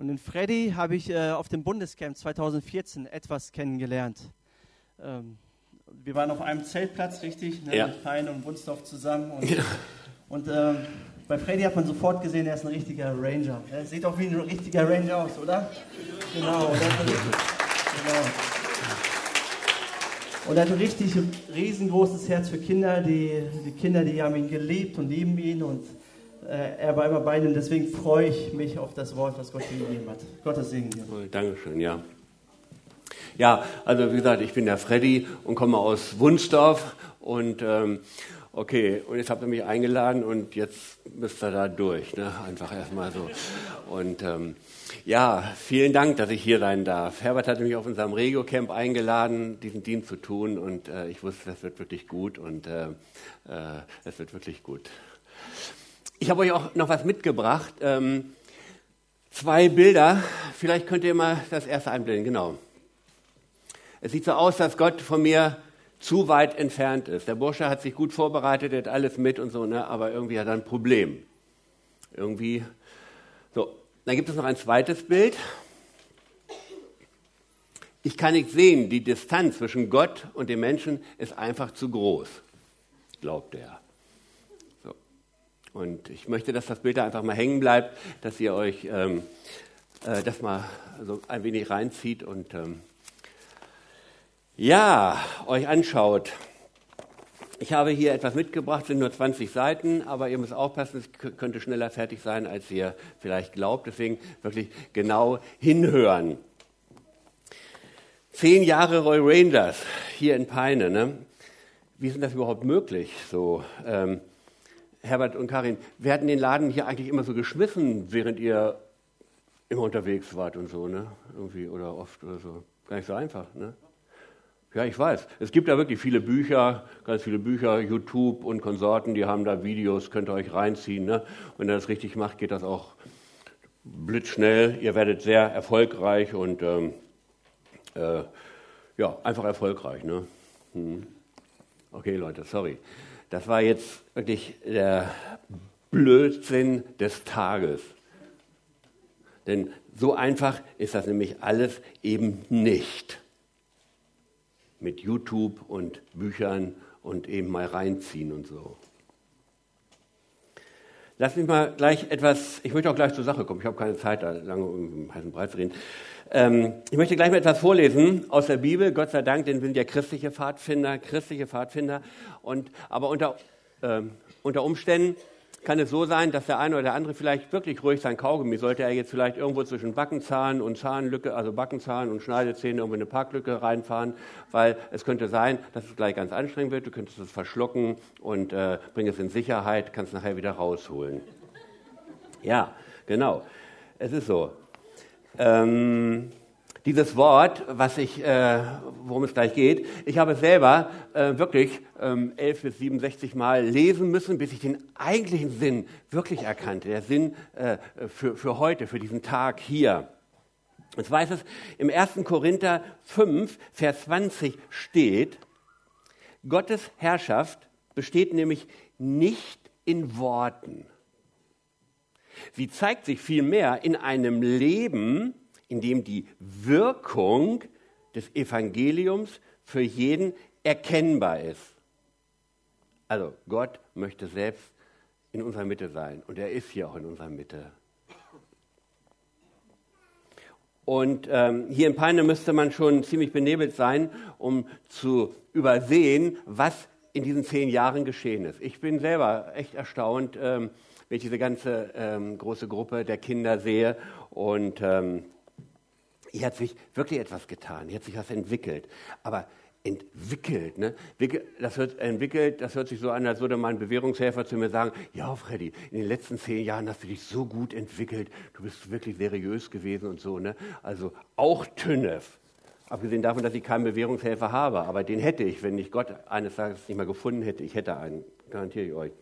Und den Freddy habe ich äh, auf dem Bundescamp 2014 etwas kennengelernt. Ähm, wir waren auf einem Zeltplatz, richtig, ne, Ja. mit Pein und Wunsdorf zusammen. Und, Ja. und ähm, bei Freddy hat man sofort gesehen, er ist ein richtiger Ranger. Er sieht auch wie ein richtiger Ranger aus, oder? Genau. Und er hat ein, genau. Und er hat ein richtig riesengroßes Herz für Kinder. Die, die Kinder, die haben ihn geliebt und lieben ihn. Und er war immer bei ihnen. Deswegen freue ich mich auf das Wort, was Gott dir gegeben hat. Gottes Segen dir. Oh, Dankeschön, ja. Ja, also wie gesagt, ich bin der Freddy und komme aus Wunsdorf und ähm, okay, und jetzt habt ihr mich eingeladen und jetzt müsst ihr da durch, ne? einfach erstmal so. Und ähm, ja, vielen Dank, dass ich hier sein darf. Herbert hat mich auf unserem Regio-Camp eingeladen, diesen Dienst zu tun und äh, ich wusste, das wird wirklich gut und äh, äh, es wird wirklich gut. Ich habe euch auch noch was mitgebracht. Ähm, zwei Bilder. Vielleicht könnt ihr mal das erste einblenden. Genau. Es sieht so aus, dass Gott von mir zu weit entfernt ist. Der Bursche hat sich gut vorbereitet, er hat alles mit und so, ne? aber irgendwie hat er ein Problem. Irgendwie. So, dann gibt es noch ein zweites Bild. Ich kann nicht sehen, die Distanz zwischen Gott und dem Menschen ist einfach zu groß, glaubt er. Und ich möchte, dass das Bild da einfach mal hängen bleibt, dass ihr euch ähm, äh, das mal so ein wenig reinzieht und ähm, ja, euch anschaut. Ich habe hier etwas mitgebracht, sind nur 20 Seiten, aber ihr müsst aufpassen, es könnte schneller fertig sein, als ihr vielleicht glaubt. Deswegen wirklich genau hinhören. Zehn Jahre Roy Rangers hier in Peine. Ne? Wie ist denn das überhaupt möglich? So, ähm, Herbert und Karin, wir hatten den Laden hier eigentlich immer so geschmissen, während ihr immer unterwegs wart und so, ne? Irgendwie oder oft oder so. Gar nicht so einfach, ne? Ja, ich weiß. Es gibt da wirklich viele Bücher, ganz viele Bücher, YouTube und Konsorten, die haben da Videos, könnt ihr euch reinziehen. Ne? Wenn ihr das richtig macht, geht das auch blitzschnell. Ihr werdet sehr erfolgreich und ähm, äh, ja, einfach erfolgreich. Ne? Hm. Okay, Leute, sorry. Das war jetzt wirklich der Blödsinn des Tages. Denn so einfach ist das nämlich alles eben nicht mit YouTube und Büchern und eben mal reinziehen und so. Lass mich mal gleich etwas, ich möchte auch gleich zur Sache kommen, ich habe keine Zeit, da lange um heißen Brei zu reden. Ähm, ich möchte gleich mal etwas vorlesen aus der Bibel, Gott sei Dank, denn wir sind ja christliche Pfadfinder, christliche Pfadfinder. Und, aber unter, ähm, unter Umständen kann es so sein, dass der eine oder der andere vielleicht wirklich ruhig sein Kaugummi, sollte er jetzt vielleicht irgendwo zwischen Backenzahn und Zahnlücke, also Backenzahn und Schneidezähne irgendwo in eine Parklücke reinfahren, weil es könnte sein, dass es gleich ganz anstrengend wird, du könntest es verschlucken und äh, bring es in Sicherheit, kannst nachher wieder rausholen. Ja, genau. Es ist so. Ähm, dieses Wort, was ich, äh, worum es gleich geht, ich habe es selber äh, wirklich ähm, 11 bis 67 Mal lesen müssen, bis ich den eigentlichen Sinn wirklich erkannte. Der Sinn äh, für, für heute, für diesen Tag hier. Und zwar ist es im 1. Korinther 5, Vers 20 steht, Gottes Herrschaft besteht nämlich nicht in Worten. Sie zeigt sich vielmehr in einem Leben, in dem die Wirkung des Evangeliums für jeden erkennbar ist. Also Gott möchte selbst in unserer Mitte sein und er ist hier auch in unserer Mitte. Und ähm, hier in Peine müsste man schon ziemlich benebelt sein, um zu übersehen, was in diesen zehn Jahren geschehen ist. Ich bin selber echt erstaunt, ähm, wenn ich diese ganze ähm, große Gruppe der Kinder sehe. Und ähm, hier hat sich wirklich etwas getan, hier hat sich was entwickelt. Aber entwickelt, ne? Das hört, entwickelt, das hört sich so an, als würde mein Bewährungshelfer zu mir sagen, ja Freddy, in den letzten zehn Jahren hast du dich so gut entwickelt, du bist wirklich seriös gewesen und so, ne? Also auch Tünnef. Abgesehen davon, dass ich keinen Bewährungshelfer habe, aber den hätte ich, wenn ich Gott eines Tages nicht mehr gefunden hätte. Ich hätte einen, garantiere ich euch.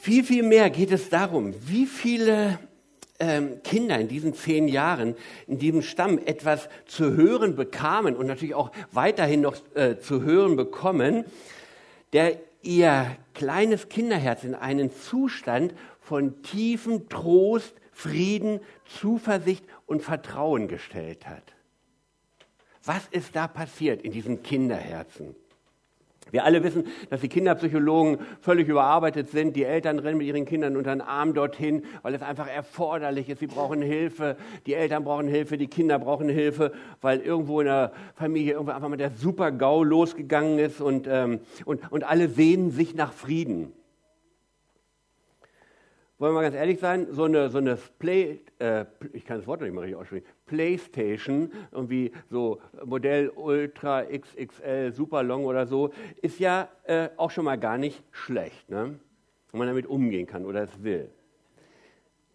Viel, viel mehr geht es darum, wie viele ähm, Kinder in diesen zehn Jahren in diesem Stamm etwas zu hören bekamen und natürlich auch weiterhin noch äh, zu hören bekommen, der ihr kleines Kinderherz in einen Zustand von tiefem Trost, Frieden, Zuversicht und Vertrauen gestellt hat. Was ist da passiert in diesen Kinderherzen? Wir alle wissen, dass die Kinderpsychologen völlig überarbeitet sind. Die Eltern rennen mit ihren Kindern unter den Arm dorthin, weil es einfach erforderlich ist. Sie brauchen Hilfe, die Eltern brauchen Hilfe, die Kinder brauchen Hilfe, weil irgendwo in der Familie irgendwo einfach mal der Super-GAU losgegangen ist und, ähm, und, und alle sehnen sich nach Frieden wollen wir mal ganz ehrlich sein, so eine, so eine Play, äh, ich kann das Wort nicht mehr richtig aussprechen, Playstation, irgendwie so Modell Ultra XXL Super Long oder so, ist ja äh, auch schon mal gar nicht schlecht, ne? wenn man damit umgehen kann oder es will.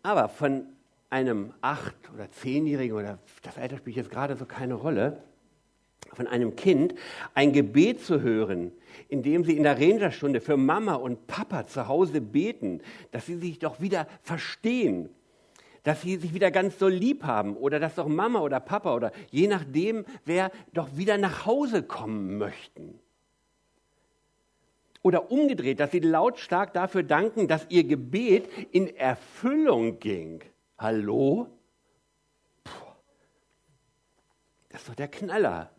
Aber von einem acht- oder zehnjährigen oder das Alter spielt jetzt gerade so keine Rolle, von einem Kind ein Gebet zu hören, in dem sie in der Rangerstunde für Mama und Papa zu Hause beten, dass sie sich doch wieder verstehen, dass sie sich wieder ganz so lieb haben oder dass doch Mama oder Papa oder je nachdem, wer doch wieder nach Hause kommen möchten. Oder umgedreht, dass sie lautstark dafür danken, dass ihr Gebet in Erfüllung ging. Hallo? Puh. Das ist doch der Knaller.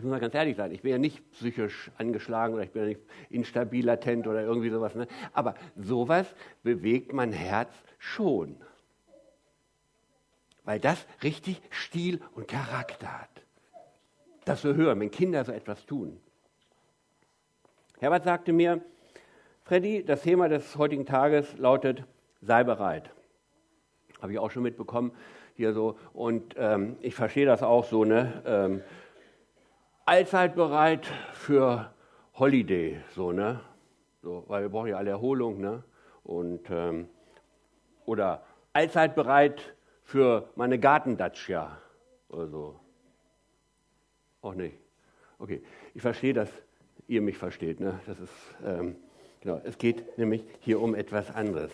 Ich muss mal ganz ehrlich sein, ich bin ja nicht psychisch angeschlagen oder ich bin ja nicht instabil, latent oder irgendwie sowas. Ne? Aber sowas bewegt mein Herz schon. Weil das richtig Stil und Charakter hat. Das zu hören, wenn Kinder so etwas tun. Herbert sagte mir, Freddy, das Thema des heutigen Tages lautet, sei bereit. Habe ich auch schon mitbekommen hier so. Und ähm, ich verstehe das auch so, ne? Ähm, allzeit bereit für Holiday, so, ne? So, weil wir brauchen ja alle Erholung, ne? Und, ähm, oder allzeit bereit für meine Gartendatscha oder so. Auch nicht. Okay, ich verstehe, dass ihr mich versteht, ne? Das ist, ähm, genau, es geht nämlich hier um etwas anderes.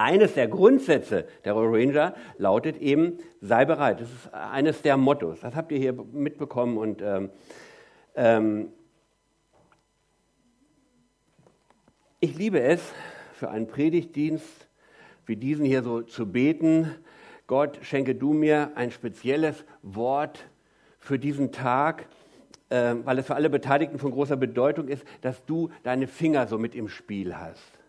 Eines der Grundsätze der Royal Ranger lautet eben, sei bereit. Das ist eines der Mottos. Das habt ihr hier mitbekommen und ähm, ähm, ich liebe es, für einen Predigtdienst wie diesen hier so zu beten. Gott, schenke du mir ein spezielles Wort für diesen Tag, äh, weil es für alle Beteiligten von großer Bedeutung ist, dass du deine Finger so mit im Spiel hast.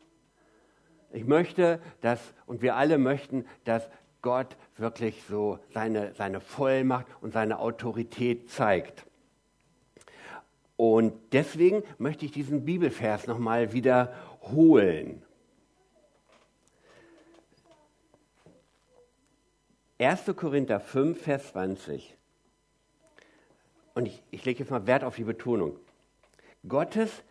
Ich möchte, dass, und wir alle möchten, dass Gott wirklich so seine, seine Vollmacht und seine Autorität zeigt. Und deswegen möchte ich diesen Bibelvers nochmal wiederholen. 1. Korinther 5, Vers 20. Und ich, ich lege jetzt mal Wert auf die Betonung. Gottes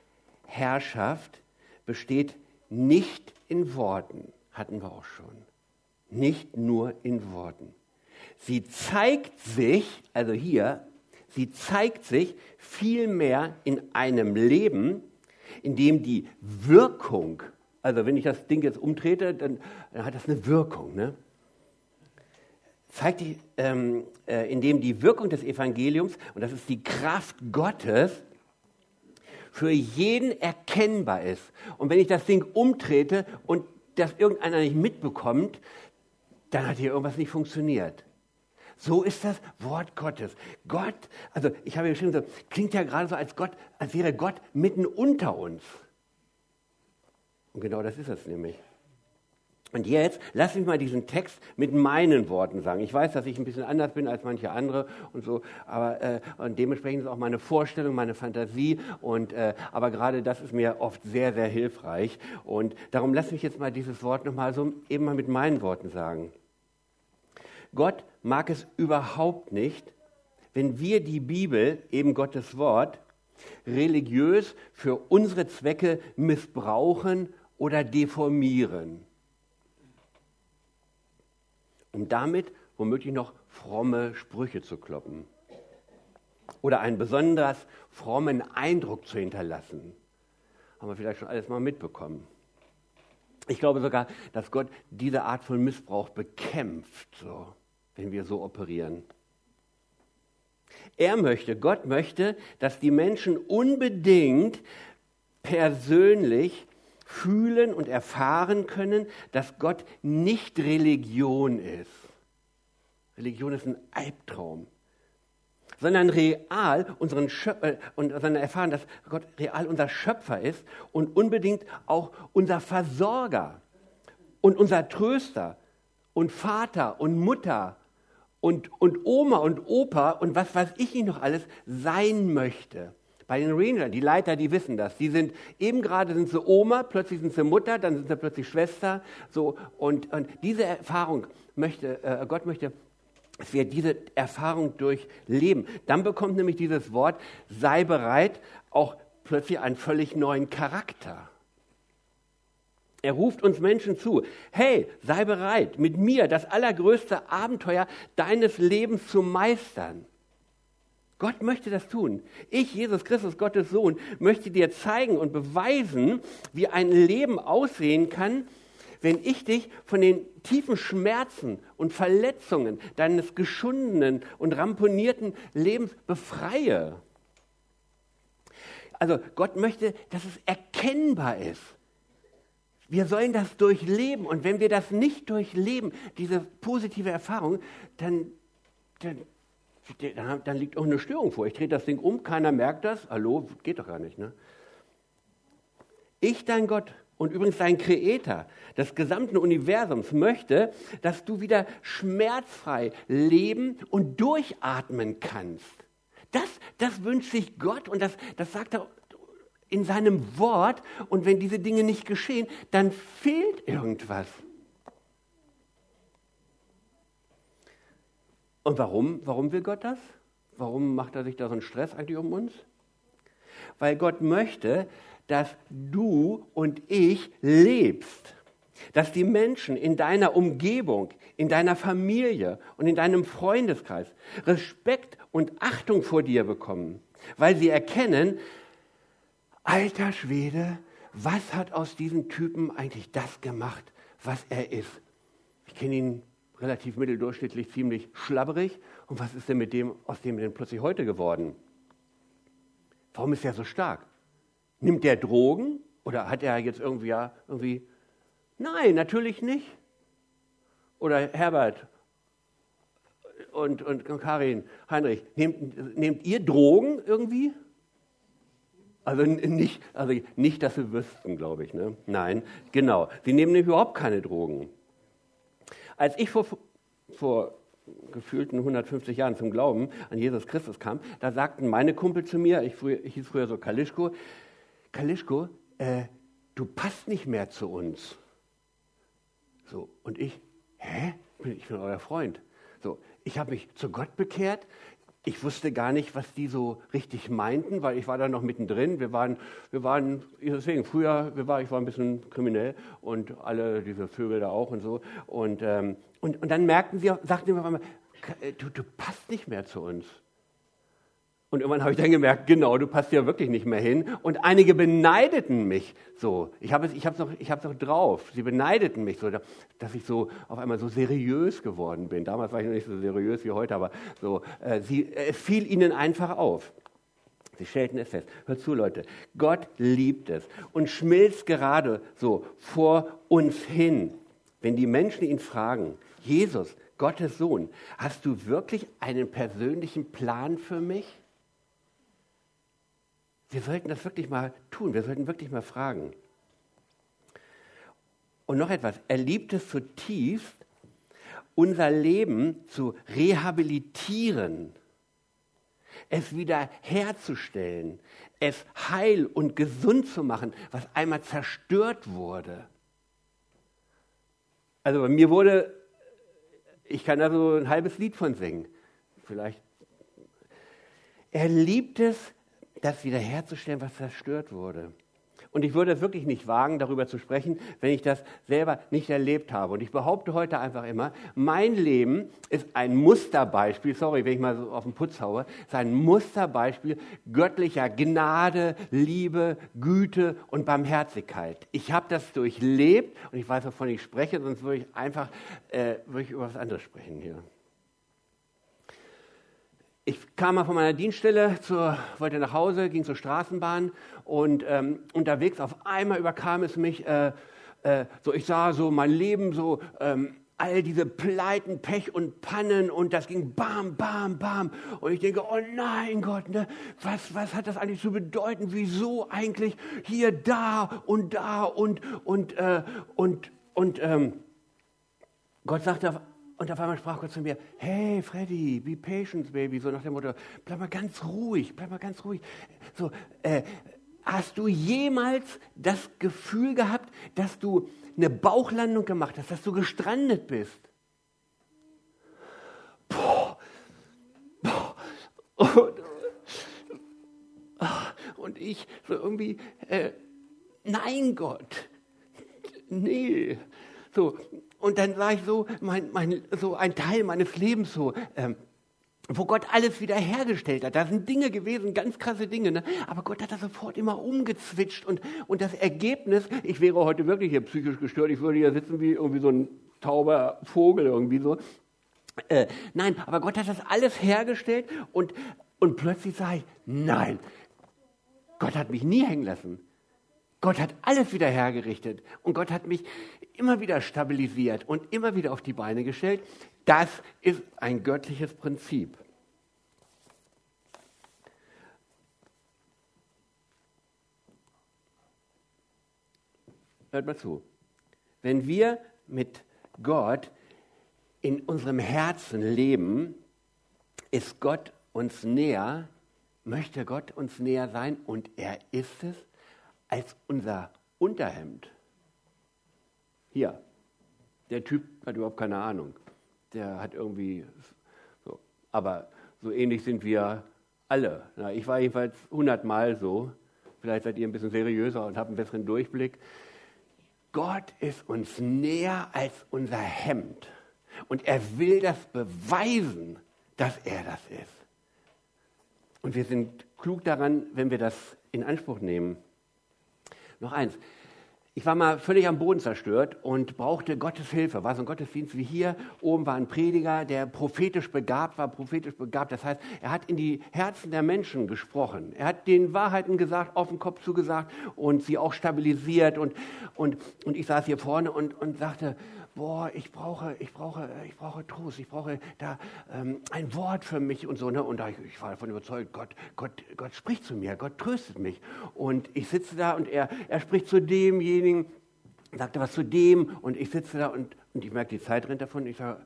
Herrschaft besteht nicht in Worten, hatten wir auch schon. Nicht nur in Worten. Sie zeigt sich, also hier, sie zeigt sich vielmehr in einem Leben, in dem die Wirkung, also wenn ich das Ding jetzt umtrete, dann, dann hat das eine Wirkung. Ne? Zeigt die, ähm, äh, in dem die Wirkung des Evangeliums, und das ist die Kraft Gottes, für jeden erkennbar ist. Und wenn ich das Ding umtrete und das irgendeiner nicht mitbekommt, dann hat hier irgendwas nicht funktioniert. So ist das Wort Gottes. Gott, also ich habe geschrieben, so, klingt ja gerade so, als Gott, als wäre Gott mitten unter uns. Und genau das ist es nämlich. Und jetzt lass mich mal diesen Text mit meinen Worten sagen. Ich weiß, dass ich ein bisschen anders bin als manche andere und so, aber äh, und dementsprechend ist auch meine Vorstellung, meine Fantasie und äh, aber gerade das ist mir oft sehr, sehr hilfreich und darum lass mich jetzt mal dieses Wort noch mal so eben mal mit meinen Worten sagen. Gott mag es überhaupt nicht, wenn wir die Bibel, eben Gottes Wort, religiös für unsere Zwecke missbrauchen oder deformieren um damit womöglich noch fromme Sprüche zu kloppen oder einen besonders frommen Eindruck zu hinterlassen. Haben wir vielleicht schon alles mal mitbekommen. Ich glaube sogar, dass Gott diese Art von Missbrauch bekämpft, so, wenn wir so operieren. Er möchte, Gott möchte, dass die Menschen unbedingt persönlich fühlen und erfahren können, dass Gott nicht Religion ist. Religion ist ein Albtraum. Sondern real unseren Schöpfer, äh, und sondern erfahren, dass Gott real unser Schöpfer ist und unbedingt auch unser Versorger und unser Tröster und Vater und Mutter und, und Oma und Opa und was weiß ich nicht noch alles sein möchte. Bei den Rangern, die Leiter, die wissen das. Die sind eben gerade sind sie Oma, plötzlich sind sie Mutter, dann sind sie plötzlich Schwester. So und, und diese Erfahrung möchte äh, Gott möchte, dass wir diese Erfahrung durchleben. Dann bekommt nämlich dieses Wort sei bereit auch plötzlich einen völlig neuen Charakter. Er ruft uns Menschen zu, hey, sei bereit, mit mir das allergrößte Abenteuer deines Lebens zu meistern. Gott möchte das tun. Ich, Jesus Christus, Gottes Sohn, möchte dir zeigen und beweisen, wie ein Leben aussehen kann, wenn ich dich von den tiefen Schmerzen und Verletzungen deines geschundenen und ramponierten Lebens befreie. Also Gott möchte, dass es erkennbar ist. Wir sollen das durchleben. Und wenn wir das nicht durchleben, diese positive Erfahrung, dann, dann, dann liegt auch eine Störung vor. Ich drehe das Ding um, keiner merkt das. Hallo, geht doch gar nicht. Ne? Ich, dein Gott, und übrigens dein Kreator des gesamten Universums möchte, dass du wieder schmerzfrei leben und durchatmen kannst. Das, das wünscht sich Gott und das, das sagt er in seinem Wort und wenn diese Dinge nicht geschehen, dann fehlt irgendwas. Und warum? Warum will Gott das? Warum macht er sich da so einen Stress eigentlich um uns? Weil Gott möchte, dass du und ich lebst. Dass die Menschen in deiner Umgebung, in deiner Familie und in deinem Freundeskreis Respekt und Achtung vor dir bekommen, weil sie erkennen, alter Schwede, was hat aus diesem Typen eigentlich das gemacht, was er ist? Ich kenne ihn relativ mitteldurchschnittlich, ziemlich schlabberig. Und was ist denn mit dem, aus dem denn plötzlich heute geworden? Warum ist er so stark? Nimmt der Drogen? Oder hat er jetzt irgendwie, ja, irgendwie, nein, natürlich nicht. Oder Herbert und, und Karin, Heinrich, nehmt, nehmt ihr Drogen irgendwie? Also nicht, also nicht, dass sie wüssten, glaube ich. Ne? Nein, genau. Sie nehmen nämlich überhaupt keine Drogen. Als ich vor, vor gefühlten 150 Jahren zum Glauben an Jesus Christus kam, da sagten meine Kumpel zu mir, ich, früher, ich hieß früher so Kalischko, Kalischko, äh, du passt nicht mehr zu uns. So, und ich, hä? Ich bin euer Freund. So, ich habe mich zu Gott bekehrt, ich wusste gar nicht, was die so richtig meinten, weil ich war da noch mittendrin. Wir waren, wir waren deswegen früher, wir war, ich war ein bisschen kriminell und alle diese Vögel da auch und so. Und, ähm, und, und dann merkten sie, sagten sie mir auf einmal, du, du passt nicht mehr zu uns. Und irgendwann habe ich dann gemerkt, genau, du passt ja wirklich nicht mehr hin. Und einige beneideten mich so. Ich habe es, ich noch, ich noch drauf. Sie beneideten mich so, dass ich so auf einmal so seriös geworden bin. Damals war ich noch nicht so seriös wie heute, aber so, äh, sie, es fiel ihnen einfach auf. Sie stellten es fest. Hört zu, Leute. Gott liebt es und schmilzt gerade so vor uns hin. Wenn die Menschen ihn fragen, Jesus, Gottes Sohn, hast du wirklich einen persönlichen Plan für mich? Wir sollten das wirklich mal tun, wir sollten wirklich mal fragen. Und noch etwas, er liebt es zutiefst, unser Leben zu rehabilitieren, es wieder herzustellen, es heil und gesund zu machen, was einmal zerstört wurde. Also bei mir wurde, ich kann da so ein halbes Lied von singen, vielleicht. Er liebt es, das wiederherzustellen, was zerstört wurde. Und ich würde es wirklich nicht wagen, darüber zu sprechen, wenn ich das selber nicht erlebt habe. Und ich behaupte heute einfach immer, mein Leben ist ein Musterbeispiel, sorry, wenn ich mal so auf den Putz haue, ist ein Musterbeispiel göttlicher Gnade, Liebe, Güte und Barmherzigkeit. Ich habe das durchlebt und ich weiß, wovon ich spreche, sonst würde ich einfach äh, würde ich über was anderes sprechen hier. Ich kam mal von meiner Dienststelle, zur, wollte nach Hause, ging zur Straßenbahn und ähm, unterwegs auf einmal überkam es mich, äh, äh, so ich sah so mein Leben so ähm, all diese Pleiten, Pech und Pannen und das ging bam, bam, bam. Und ich denke, oh nein Gott, ne, was, was hat das eigentlich zu bedeuten? Wieso eigentlich hier, da und da und, und, äh, und, und ähm, Gott sagte, und auf einmal sprach Gott zu mir, hey Freddy, be patient, baby, so nach dem Motto, bleib mal ganz ruhig, bleib mal ganz ruhig. So, äh, hast du jemals das Gefühl gehabt, dass du eine Bauchlandung gemacht hast, dass du gestrandet bist. Boah. Boah. Und, und ich so irgendwie, äh, nein Gott, nee. So, und dann war ich so, mein, mein, so ein Teil meines Lebens so, ähm, wo Gott alles wiederhergestellt hat. Da sind Dinge gewesen, ganz krasse Dinge, ne? aber Gott hat das sofort immer umgezwitscht und, und das Ergebnis, ich wäre heute wirklich hier psychisch gestört, ich würde hier sitzen wie irgendwie so ein tauber Vogel irgendwie so. Äh, nein, aber Gott hat das alles hergestellt und, und plötzlich sage ich, nein, Gott hat mich nie hängen lassen. Gott hat alles wieder hergerichtet und Gott hat mich immer wieder stabilisiert und immer wieder auf die Beine gestellt. Das ist ein göttliches Prinzip. Hört mal zu. Wenn wir mit Gott in unserem Herzen leben, ist Gott uns näher, möchte Gott uns näher sein und er ist es als unser Unterhemd. Hier, der Typ hat überhaupt keine Ahnung. Der hat irgendwie so. Aber so ähnlich sind wir alle. Na, ich war jedenfalls hundertmal so. Vielleicht seid ihr ein bisschen seriöser und habt einen besseren Durchblick. Gott ist uns näher als unser Hemd. Und er will das beweisen, dass er das ist. Und wir sind klug daran, wenn wir das in Anspruch nehmen. Noch eins. Ich war mal völlig am Boden zerstört und brauchte Gottes Hilfe. War so ein Gottesdienst wie hier. Oben war ein Prediger, der prophetisch begabt war, prophetisch begabt. Das heißt, er hat in die Herzen der Menschen gesprochen. Er hat den Wahrheiten gesagt, auf den Kopf zugesagt und sie auch stabilisiert. Und, und, und ich saß hier vorne und, und sagte, boah, ich brauche, ich brauche, ich brauche Trost, ich brauche da ähm, ein Wort für mich und so. Ne? Und da, ich, ich war davon überzeugt, Gott, Gott, Gott spricht zu mir, Gott tröstet mich. Und ich sitze da und er, er spricht zu demjenigen, sagte was zu dem und ich sitze da und, und ich merke, die Zeit rennt davon. Ich sage,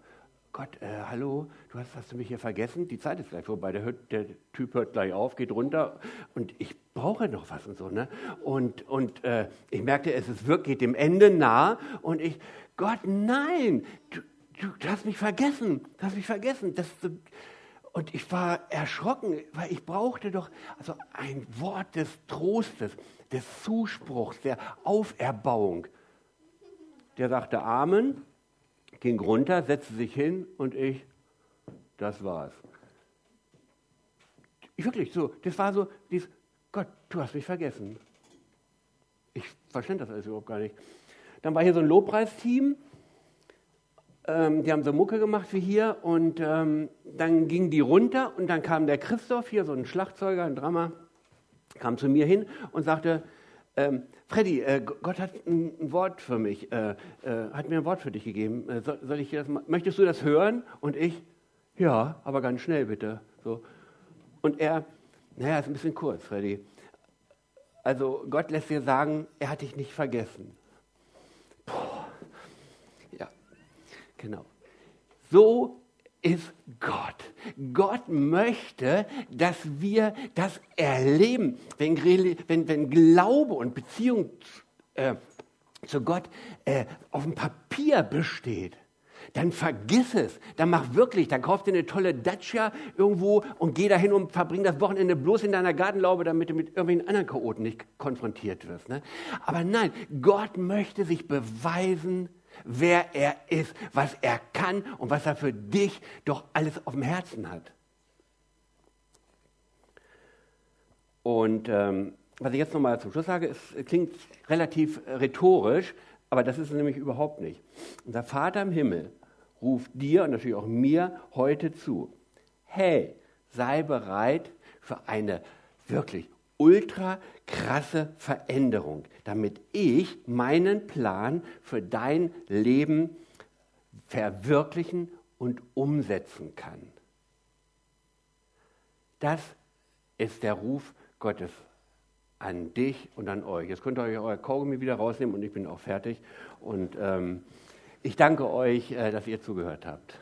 Gott, äh, hallo, du hast, hast du mich hier vergessen? Die Zeit ist gleich vorbei. Der, hört, der Typ hört gleich auf, geht runter und ich brauche noch was und so. Ne? Und, und äh, ich merkte, es ist wirklich dem Ende nah und ich, Gott, nein, du, du, du hast mich vergessen, du hast mich vergessen. Das, und ich war erschrocken, weil ich brauchte doch also ein Wort des Trostes, des Zuspruchs, der Auferbauung. Der sagte Amen, ging runter, setzte sich hin und ich, das war's. Ich, wirklich so, das war so, dieses, Gott, du hast mich vergessen. Ich verstand das alles überhaupt gar nicht. Dann war hier so ein Lobpreisteam. Ähm, die haben so Mucke gemacht wie hier und ähm, dann gingen die runter und dann kam der Christoph hier, so ein Schlagzeuger, ein Drama, kam zu mir hin und sagte, ähm, Freddy, äh, Gott hat ein, Wort für mich, äh, äh, hat mir ein Wort für dich gegeben. Äh, soll, soll, ich das, möchtest du das hören? Und ich, ja, aber ganz schnell bitte. So. Und er, naja, ist ein bisschen kurz, Freddy. Also Gott lässt dir sagen, er hat dich nicht vergessen. Boah. Ja, genau. So ist Gott. Gott möchte, dass wir das erleben. Wenn, wenn, wenn Glaube und Beziehung äh, zu Gott äh, auf dem Papier besteht, dann vergiss es. Dann mach wirklich, dann kauf dir eine tolle Dacia irgendwo und geh dahin und verbring das Wochenende bloß in deiner Gartenlaube, damit du mit irgendwelchen anderen Chaoten nicht konfrontiert wirst. Ne? Aber nein, Gott möchte sich beweisen, wer er ist, was er kann und was er für dich doch alles auf dem Herzen hat. Und ähm, was ich jetzt nochmal zum Schluss sage, es klingt relativ rhetorisch, aber das ist es nämlich überhaupt nicht. Unser Vater im Himmel ruft dir und natürlich auch mir heute zu. Hey, sei bereit für eine wirklich ultra krasse Veränderung, damit ich meinen Plan für dein Leben verwirklichen und umsetzen kann. Das ist der Ruf Gottes an dich und an euch. Jetzt könnt ihr euch euer Kaugummi wieder rausnehmen und ich bin auch fertig. Und ähm, ich danke euch, äh, dass ihr zugehört habt.